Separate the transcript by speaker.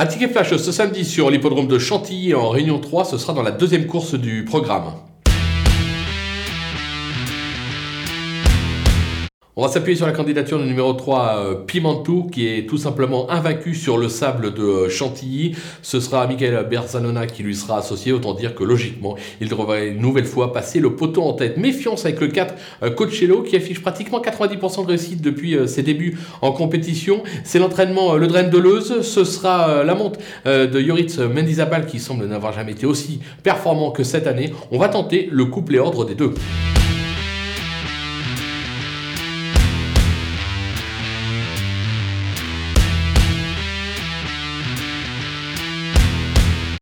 Speaker 1: Un ticket flash ce samedi sur l'hippodrome de Chantilly en Réunion 3, ce sera dans la deuxième course du programme. On va s'appuyer sur la candidature du numéro 3, euh, Pimentou, qui est tout simplement invaincu sur le sable de euh, Chantilly. Ce sera Michael Berzanona qui lui sera associé. Autant dire que logiquement, il devrait une nouvelle fois passer le poteau en tête. Méfiance avec le 4, euh, Coachello, qui affiche pratiquement 90% de réussite depuis ses débuts en compétition. C'est l'entraînement Le Drain de Leuze. Ce sera la monte de Yoritz Mendizabal, qui semble n'avoir jamais été aussi performant que cette année. On va tenter le couple et ordre des deux.